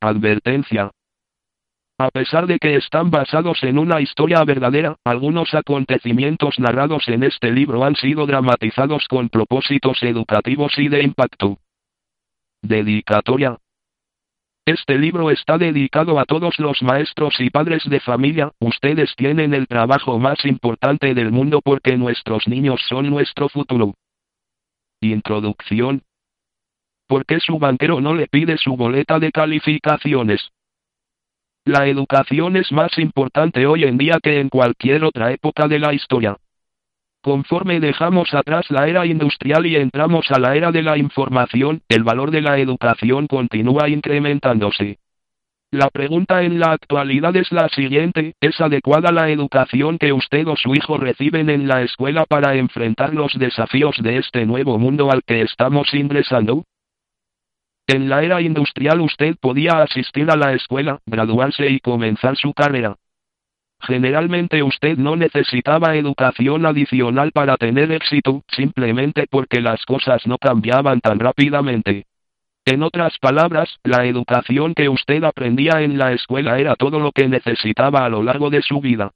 Advertencia. A pesar de que están basados en una historia verdadera, algunos acontecimientos narrados en este libro han sido dramatizados con propósitos educativos y de impacto. Dedicatoria. Este libro está dedicado a todos los maestros y padres de familia, ustedes tienen el trabajo más importante del mundo porque nuestros niños son nuestro futuro. Introducción. ¿Por qué su banquero no le pide su boleta de calificaciones? La educación es más importante hoy en día que en cualquier otra época de la historia. Conforme dejamos atrás la era industrial y entramos a la era de la información, el valor de la educación continúa incrementándose. La pregunta en la actualidad es la siguiente, ¿es adecuada la educación que usted o su hijo reciben en la escuela para enfrentar los desafíos de este nuevo mundo al que estamos ingresando? En la era industrial usted podía asistir a la escuela, graduarse y comenzar su carrera. Generalmente usted no necesitaba educación adicional para tener éxito, simplemente porque las cosas no cambiaban tan rápidamente. En otras palabras, la educación que usted aprendía en la escuela era todo lo que necesitaba a lo largo de su vida.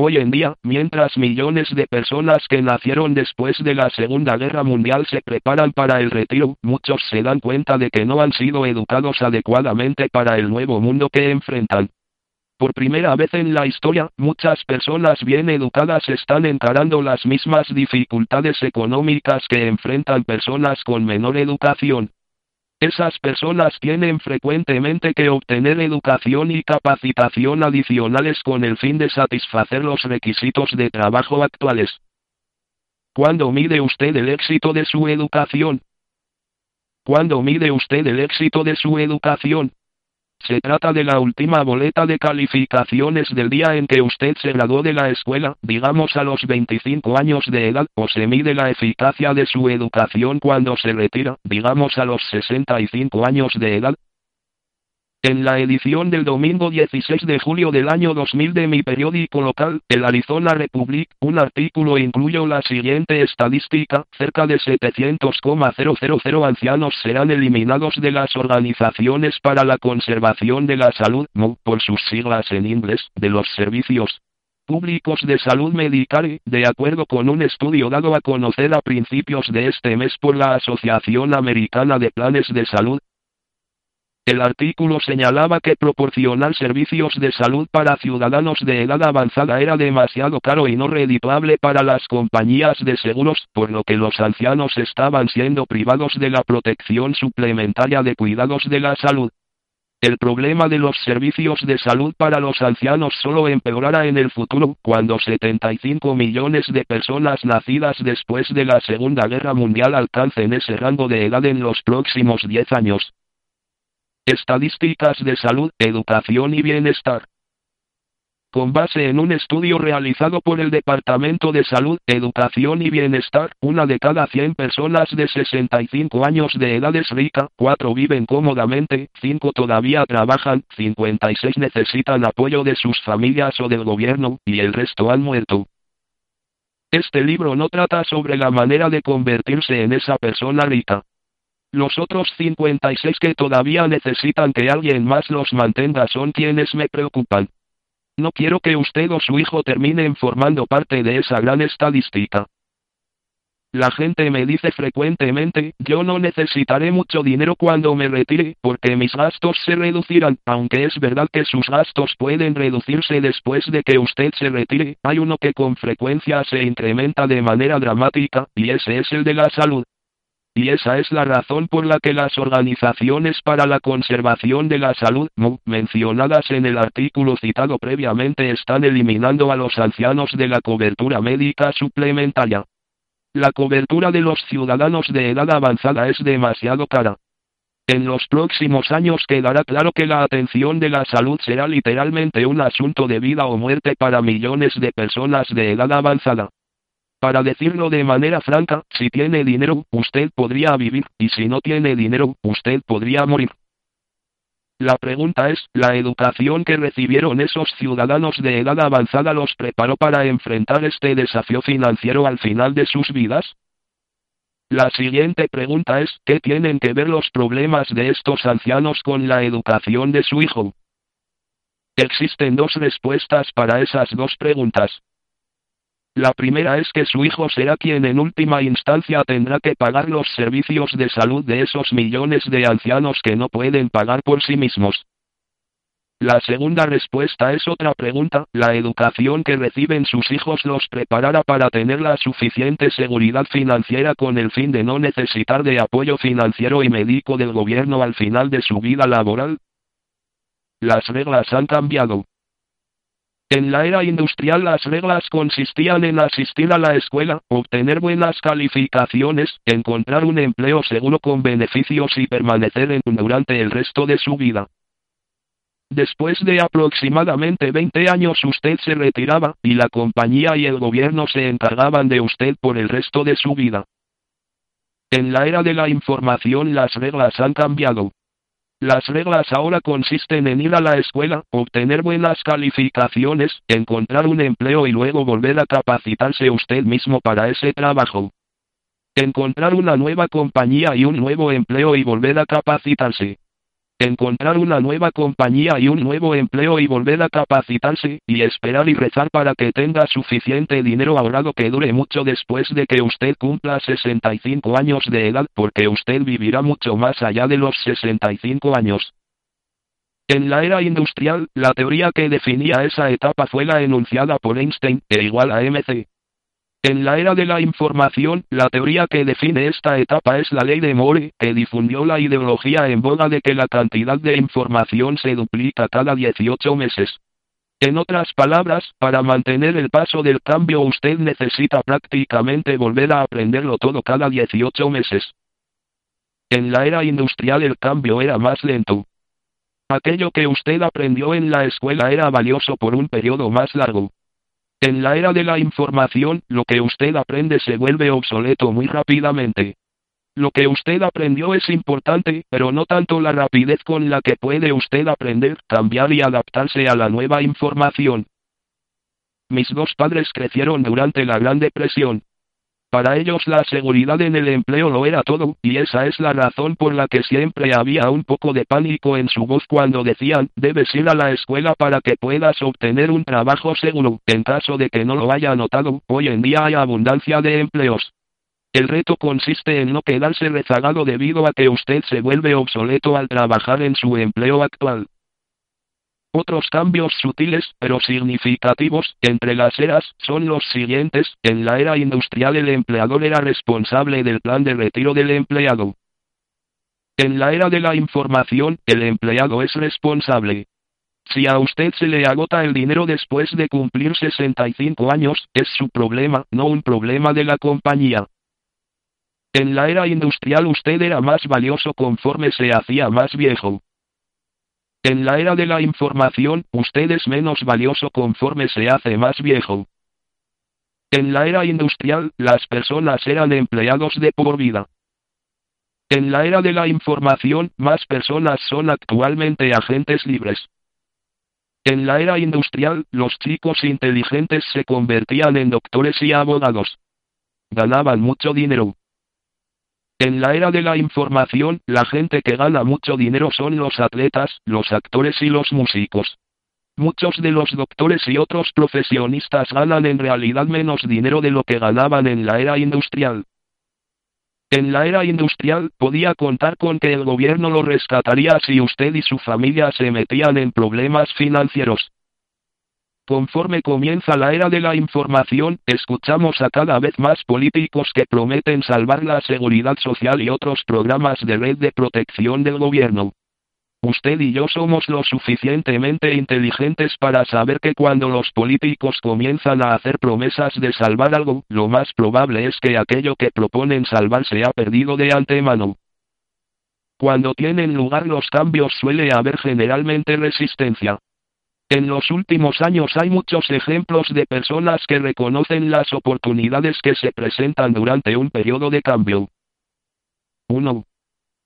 Hoy en día, mientras millones de personas que nacieron después de la Segunda Guerra Mundial se preparan para el retiro, muchos se dan cuenta de que no han sido educados adecuadamente para el nuevo mundo que enfrentan. Por primera vez en la historia, muchas personas bien educadas están encarando las mismas dificultades económicas que enfrentan personas con menor educación. Esas personas tienen frecuentemente que obtener educación y capacitación adicionales con el fin de satisfacer los requisitos de trabajo actuales. ¿Cuándo mide usted el éxito de su educación? ¿Cuándo mide usted el éxito de su educación? Se trata de la última boleta de calificaciones del día en que usted se graduó de la escuela, digamos a los 25 años de edad, o se mide la eficacia de su educación cuando se retira, digamos a los 65 años de edad, en la edición del domingo 16 de julio del año 2000 de mi periódico local, el Arizona Republic, un artículo incluyó la siguiente estadística, cerca de 700,000 ancianos serán eliminados de las organizaciones para la conservación de la salud, por sus siglas en inglés, de los servicios públicos de salud medical, de acuerdo con un estudio dado a conocer a principios de este mes por la Asociación Americana de Planes de Salud, el artículo señalaba que proporcionar servicios de salud para ciudadanos de edad avanzada era demasiado caro y no redituable para las compañías de seguros, por lo que los ancianos estaban siendo privados de la protección suplementaria de cuidados de la salud. El problema de los servicios de salud para los ancianos solo empeorará en el futuro, cuando 75 millones de personas nacidas después de la Segunda Guerra Mundial alcancen ese rango de edad en los próximos 10 años. Estadísticas de salud, educación y bienestar. Con base en un estudio realizado por el Departamento de Salud, Educación y Bienestar, una de cada 100 personas de 65 años de edad es rica, 4 viven cómodamente, 5 todavía trabajan, 56 necesitan apoyo de sus familias o del gobierno, y el resto han muerto. Este libro no trata sobre la manera de convertirse en esa persona rica. Los otros 56 que todavía necesitan que alguien más los mantenga son quienes me preocupan. No quiero que usted o su hijo terminen formando parte de esa gran estadística. La gente me dice frecuentemente, yo no necesitaré mucho dinero cuando me retire, porque mis gastos se reducirán, aunque es verdad que sus gastos pueden reducirse después de que usted se retire, hay uno que con frecuencia se incrementa de manera dramática, y ese es el de la salud. Y esa es la razón por la que las organizaciones para la conservación de la salud, mencionadas en el artículo citado previamente, están eliminando a los ancianos de la cobertura médica suplementaria. La cobertura de los ciudadanos de edad avanzada es demasiado cara. En los próximos años quedará claro que la atención de la salud será literalmente un asunto de vida o muerte para millones de personas de edad avanzada. Para decirlo de manera franca, si tiene dinero, usted podría vivir, y si no tiene dinero, usted podría morir. La pregunta es, ¿la educación que recibieron esos ciudadanos de edad avanzada los preparó para enfrentar este desafío financiero al final de sus vidas? La siguiente pregunta es, ¿qué tienen que ver los problemas de estos ancianos con la educación de su hijo? Existen dos respuestas para esas dos preguntas. La primera es que su hijo será quien en última instancia tendrá que pagar los servicios de salud de esos millones de ancianos que no pueden pagar por sí mismos. La segunda respuesta es otra pregunta, ¿la educación que reciben sus hijos los preparará para tener la suficiente seguridad financiera con el fin de no necesitar de apoyo financiero y médico del gobierno al final de su vida laboral? Las reglas han cambiado. En la era industrial las reglas consistían en asistir a la escuela, obtener buenas calificaciones, encontrar un empleo seguro con beneficios y permanecer en durante el resto de su vida. Después de aproximadamente 20 años usted se retiraba, y la compañía y el gobierno se encargaban de usted por el resto de su vida. En la era de la información las reglas han cambiado. Las reglas ahora consisten en ir a la escuela, obtener buenas calificaciones, encontrar un empleo y luego volver a capacitarse usted mismo para ese trabajo. Encontrar una nueva compañía y un nuevo empleo y volver a capacitarse encontrar una nueva compañía y un nuevo empleo y volver a capacitarse, y esperar y rezar para que tenga suficiente dinero ahorrado que dure mucho después de que usted cumpla 65 años de edad, porque usted vivirá mucho más allá de los 65 años. En la era industrial, la teoría que definía esa etapa fue la enunciada por Einstein, e igual a mc. En la era de la información, la teoría que define esta etapa es la ley de Moore, que difundió la ideología en boga de que la cantidad de información se duplica cada 18 meses. En otras palabras, para mantener el paso del cambio usted necesita prácticamente volver a aprenderlo todo cada 18 meses. En la era industrial el cambio era más lento. Aquello que usted aprendió en la escuela era valioso por un periodo más largo. En la era de la información, lo que usted aprende se vuelve obsoleto muy rápidamente. Lo que usted aprendió es importante, pero no tanto la rapidez con la que puede usted aprender, cambiar y adaptarse a la nueva información. Mis dos padres crecieron durante la Gran Depresión. Para ellos la seguridad en el empleo lo era todo, y esa es la razón por la que siempre había un poco de pánico en su voz cuando decían, debes ir a la escuela para que puedas obtener un trabajo seguro. En caso de que no lo haya notado, hoy en día hay abundancia de empleos. El reto consiste en no quedarse rezagado debido a que usted se vuelve obsoleto al trabajar en su empleo actual. Otros cambios sutiles, pero significativos, entre las eras, son los siguientes. En la era industrial el empleador era responsable del plan de retiro del empleado. En la era de la información, el empleado es responsable. Si a usted se le agota el dinero después de cumplir 65 años, es su problema, no un problema de la compañía. En la era industrial usted era más valioso conforme se hacía más viejo. En la era de la información, usted es menos valioso conforme se hace más viejo. En la era industrial, las personas eran empleados de por vida. En la era de la información, más personas son actualmente agentes libres. En la era industrial, los chicos inteligentes se convertían en doctores y abogados. Ganaban mucho dinero. En la era de la información, la gente que gana mucho dinero son los atletas, los actores y los músicos. Muchos de los doctores y otros profesionistas ganan en realidad menos dinero de lo que ganaban en la era industrial. En la era industrial, podía contar con que el gobierno lo rescataría si usted y su familia se metían en problemas financieros. Conforme comienza la era de la información, escuchamos a cada vez más políticos que prometen salvar la seguridad social y otros programas de red de protección del gobierno. Usted y yo somos lo suficientemente inteligentes para saber que cuando los políticos comienzan a hacer promesas de salvar algo, lo más probable es que aquello que proponen salvar se ha perdido de antemano. Cuando tienen lugar los cambios suele haber generalmente resistencia. En los últimos años hay muchos ejemplos de personas que reconocen las oportunidades que se presentan durante un periodo de cambio. 1.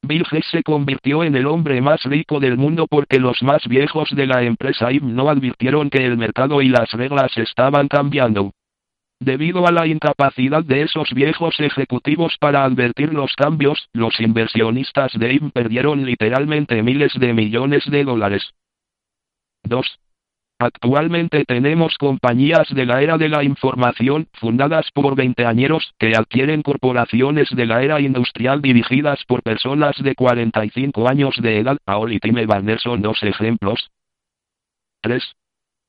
Bill Gates se convirtió en el hombre más rico del mundo porque los más viejos de la empresa IBM no advirtieron que el mercado y las reglas estaban cambiando. Debido a la incapacidad de esos viejos ejecutivos para advertir los cambios, los inversionistas de IBM perdieron literalmente miles de millones de dólares. 2. Actualmente tenemos compañías de la era de la información, fundadas por veinteañeros, que adquieren corporaciones de la era industrial dirigidas por personas de 45 años de edad. Aol y Time son dos ejemplos. 3.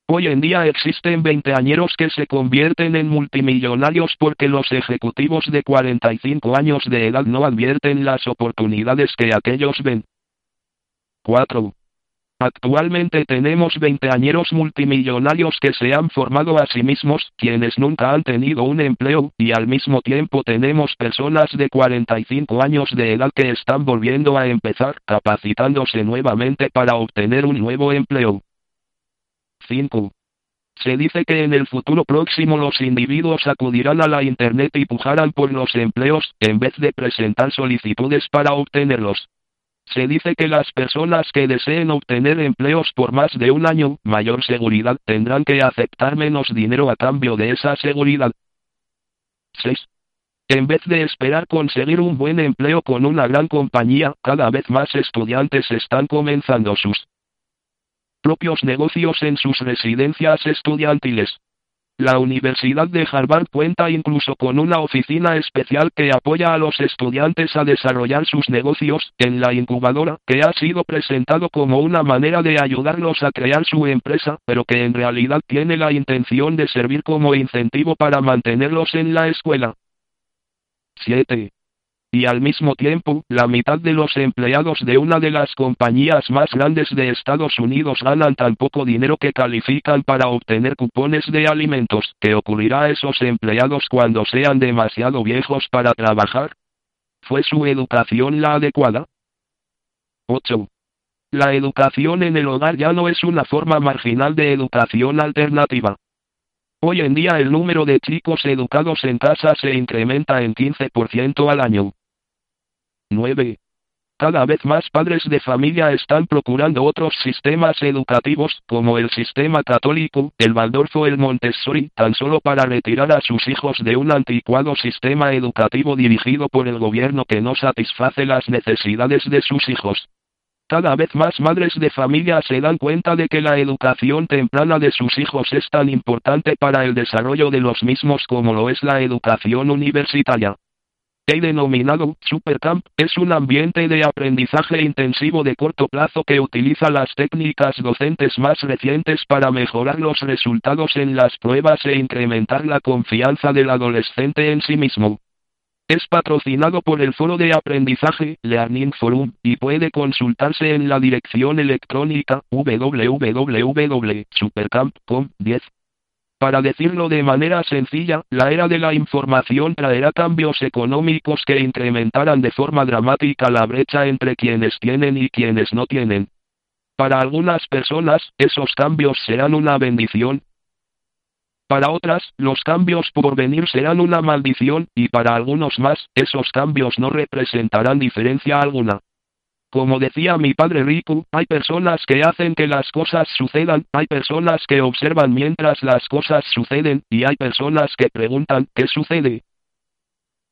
Hoy en día existen veinteañeros que se convierten en multimillonarios porque los ejecutivos de 45 años de edad no advierten las oportunidades que aquellos ven. 4. Actualmente tenemos veinteañeros multimillonarios que se han formado a sí mismos, quienes nunca han tenido un empleo, y al mismo tiempo tenemos personas de 45 años de edad que están volviendo a empezar, capacitándose nuevamente para obtener un nuevo empleo. 5. Se dice que en el futuro próximo los individuos acudirán a la Internet y pujarán por los empleos, en vez de presentar solicitudes para obtenerlos. Se dice que las personas que deseen obtener empleos por más de un año, mayor seguridad, tendrán que aceptar menos dinero a cambio de esa seguridad. 6. En vez de esperar conseguir un buen empleo con una gran compañía, cada vez más estudiantes están comenzando sus propios negocios en sus residencias estudiantiles. La Universidad de Harvard cuenta incluso con una oficina especial que apoya a los estudiantes a desarrollar sus negocios, en la incubadora, que ha sido presentado como una manera de ayudarlos a crear su empresa, pero que en realidad tiene la intención de servir como incentivo para mantenerlos en la escuela. 7 y al mismo tiempo, la mitad de los empleados de una de las compañías más grandes de Estados Unidos ganan tan poco dinero que califican para obtener cupones de alimentos. ¿Qué ocurrirá a esos empleados cuando sean demasiado viejos para trabajar? ¿Fue su educación la adecuada? 8. La educación en el hogar ya no es una forma marginal de educación alternativa. Hoy en día el número de chicos educados en casa se incrementa en 15% al año. 9. Cada vez más padres de familia están procurando otros sistemas educativos, como el sistema católico, el Waldorf el Montessori, tan solo para retirar a sus hijos de un anticuado sistema educativo dirigido por el gobierno que no satisface las necesidades de sus hijos. Cada vez más madres de familia se dan cuenta de que la educación temprana de sus hijos es tan importante para el desarrollo de los mismos como lo es la educación universitaria. El denominado Supercamp es un ambiente de aprendizaje intensivo de corto plazo que utiliza las técnicas docentes más recientes para mejorar los resultados en las pruebas e incrementar la confianza del adolescente en sí mismo. Es patrocinado por el foro de aprendizaje Learning Forum y puede consultarse en la dirección electrónica www.supercamp.com 10. Para decirlo de manera sencilla, la era de la información traerá cambios económicos que incrementarán de forma dramática la brecha entre quienes tienen y quienes no tienen. Para algunas personas, esos cambios serán una bendición. Para otras, los cambios por venir serán una maldición, y para algunos más, esos cambios no representarán diferencia alguna. Como decía mi padre Riku, hay personas que hacen que las cosas sucedan, hay personas que observan mientras las cosas suceden, y hay personas que preguntan, ¿qué sucede?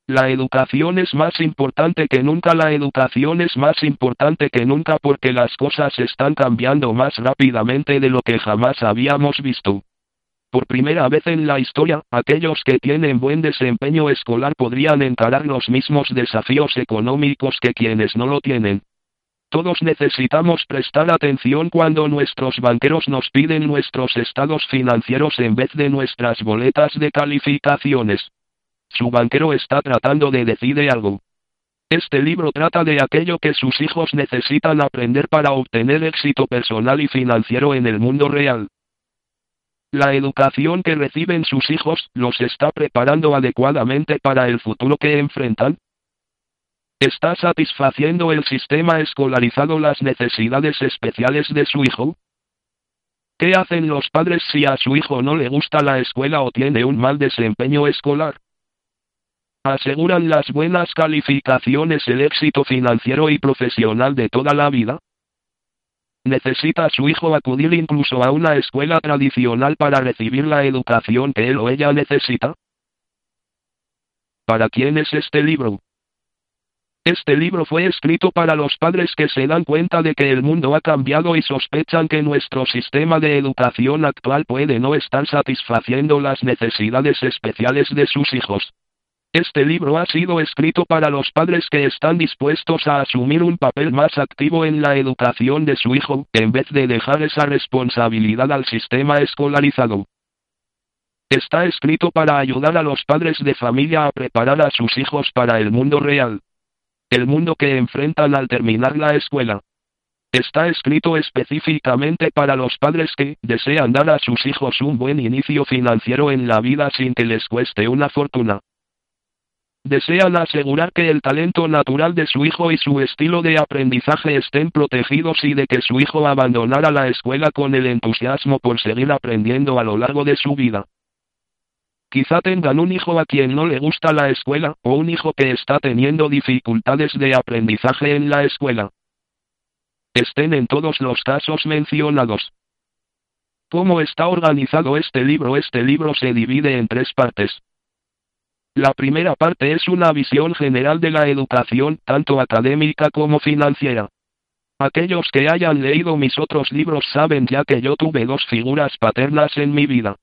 La educación es más importante que nunca, la educación es más importante que nunca porque las cosas están cambiando más rápidamente de lo que jamás habíamos visto. Por primera vez en la historia, aquellos que tienen buen desempeño escolar podrían encarar los mismos desafíos económicos que quienes no lo tienen. Todos necesitamos prestar atención cuando nuestros banqueros nos piden nuestros estados financieros en vez de nuestras boletas de calificaciones. Su banquero está tratando de decir algo. Este libro trata de aquello que sus hijos necesitan aprender para obtener éxito personal y financiero en el mundo real. La educación que reciben sus hijos los está preparando adecuadamente para el futuro que enfrentan. ¿Está satisfaciendo el sistema escolarizado las necesidades especiales de su hijo? ¿Qué hacen los padres si a su hijo no le gusta la escuela o tiene un mal desempeño escolar? ¿Aseguran las buenas calificaciones el éxito financiero y profesional de toda la vida? ¿Necesita su hijo acudir incluso a una escuela tradicional para recibir la educación que él o ella necesita? ¿Para quién es este libro? Este libro fue escrito para los padres que se dan cuenta de que el mundo ha cambiado y sospechan que nuestro sistema de educación actual puede no estar satisfaciendo las necesidades especiales de sus hijos. Este libro ha sido escrito para los padres que están dispuestos a asumir un papel más activo en la educación de su hijo, en vez de dejar esa responsabilidad al sistema escolarizado. Está escrito para ayudar a los padres de familia a preparar a sus hijos para el mundo real el mundo que enfrentan al terminar la escuela. Está escrito específicamente para los padres que desean dar a sus hijos un buen inicio financiero en la vida sin que les cueste una fortuna. Desean asegurar que el talento natural de su hijo y su estilo de aprendizaje estén protegidos y de que su hijo abandonara la escuela con el entusiasmo por seguir aprendiendo a lo largo de su vida. Quizá tengan un hijo a quien no le gusta la escuela, o un hijo que está teniendo dificultades de aprendizaje en la escuela. Estén en todos los casos mencionados. ¿Cómo está organizado este libro? Este libro se divide en tres partes. La primera parte es una visión general de la educación, tanto académica como financiera. Aquellos que hayan leído mis otros libros saben ya que yo tuve dos figuras paternas en mi vida.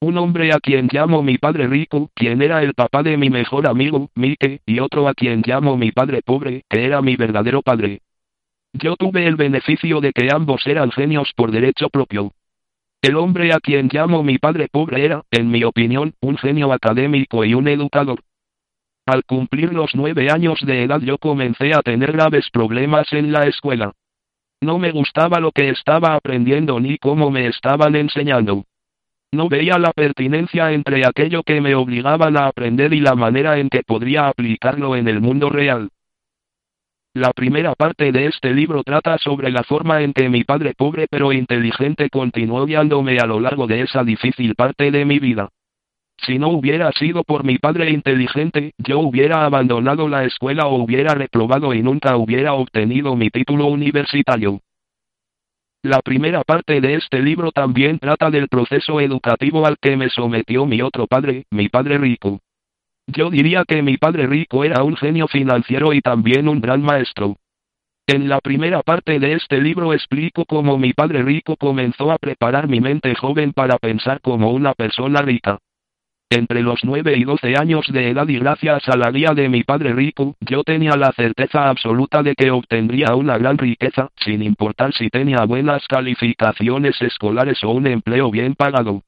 Un hombre a quien llamo mi padre rico, quien era el papá de mi mejor amigo, Mike, y otro a quien llamo mi padre pobre, que era mi verdadero padre. Yo tuve el beneficio de que ambos eran genios por derecho propio. El hombre a quien llamo mi padre pobre era, en mi opinión, un genio académico y un educador. Al cumplir los nueve años de edad yo comencé a tener graves problemas en la escuela. No me gustaba lo que estaba aprendiendo ni cómo me estaban enseñando. No veía la pertinencia entre aquello que me obligaban a aprender y la manera en que podría aplicarlo en el mundo real. La primera parte de este libro trata sobre la forma en que mi padre pobre pero inteligente continuó guiándome a lo largo de esa difícil parte de mi vida. Si no hubiera sido por mi padre inteligente, yo hubiera abandonado la escuela o hubiera reprobado y nunca hubiera obtenido mi título universitario. La primera parte de este libro también trata del proceso educativo al que me sometió mi otro padre, mi padre rico. Yo diría que mi padre rico era un genio financiero y también un gran maestro. En la primera parte de este libro explico cómo mi padre rico comenzó a preparar mi mente joven para pensar como una persona rica. Entre los 9 y 12 años de edad y gracias a la guía de mi padre rico, yo tenía la certeza absoluta de que obtendría una gran riqueza, sin importar si tenía buenas calificaciones escolares o un empleo bien pagado.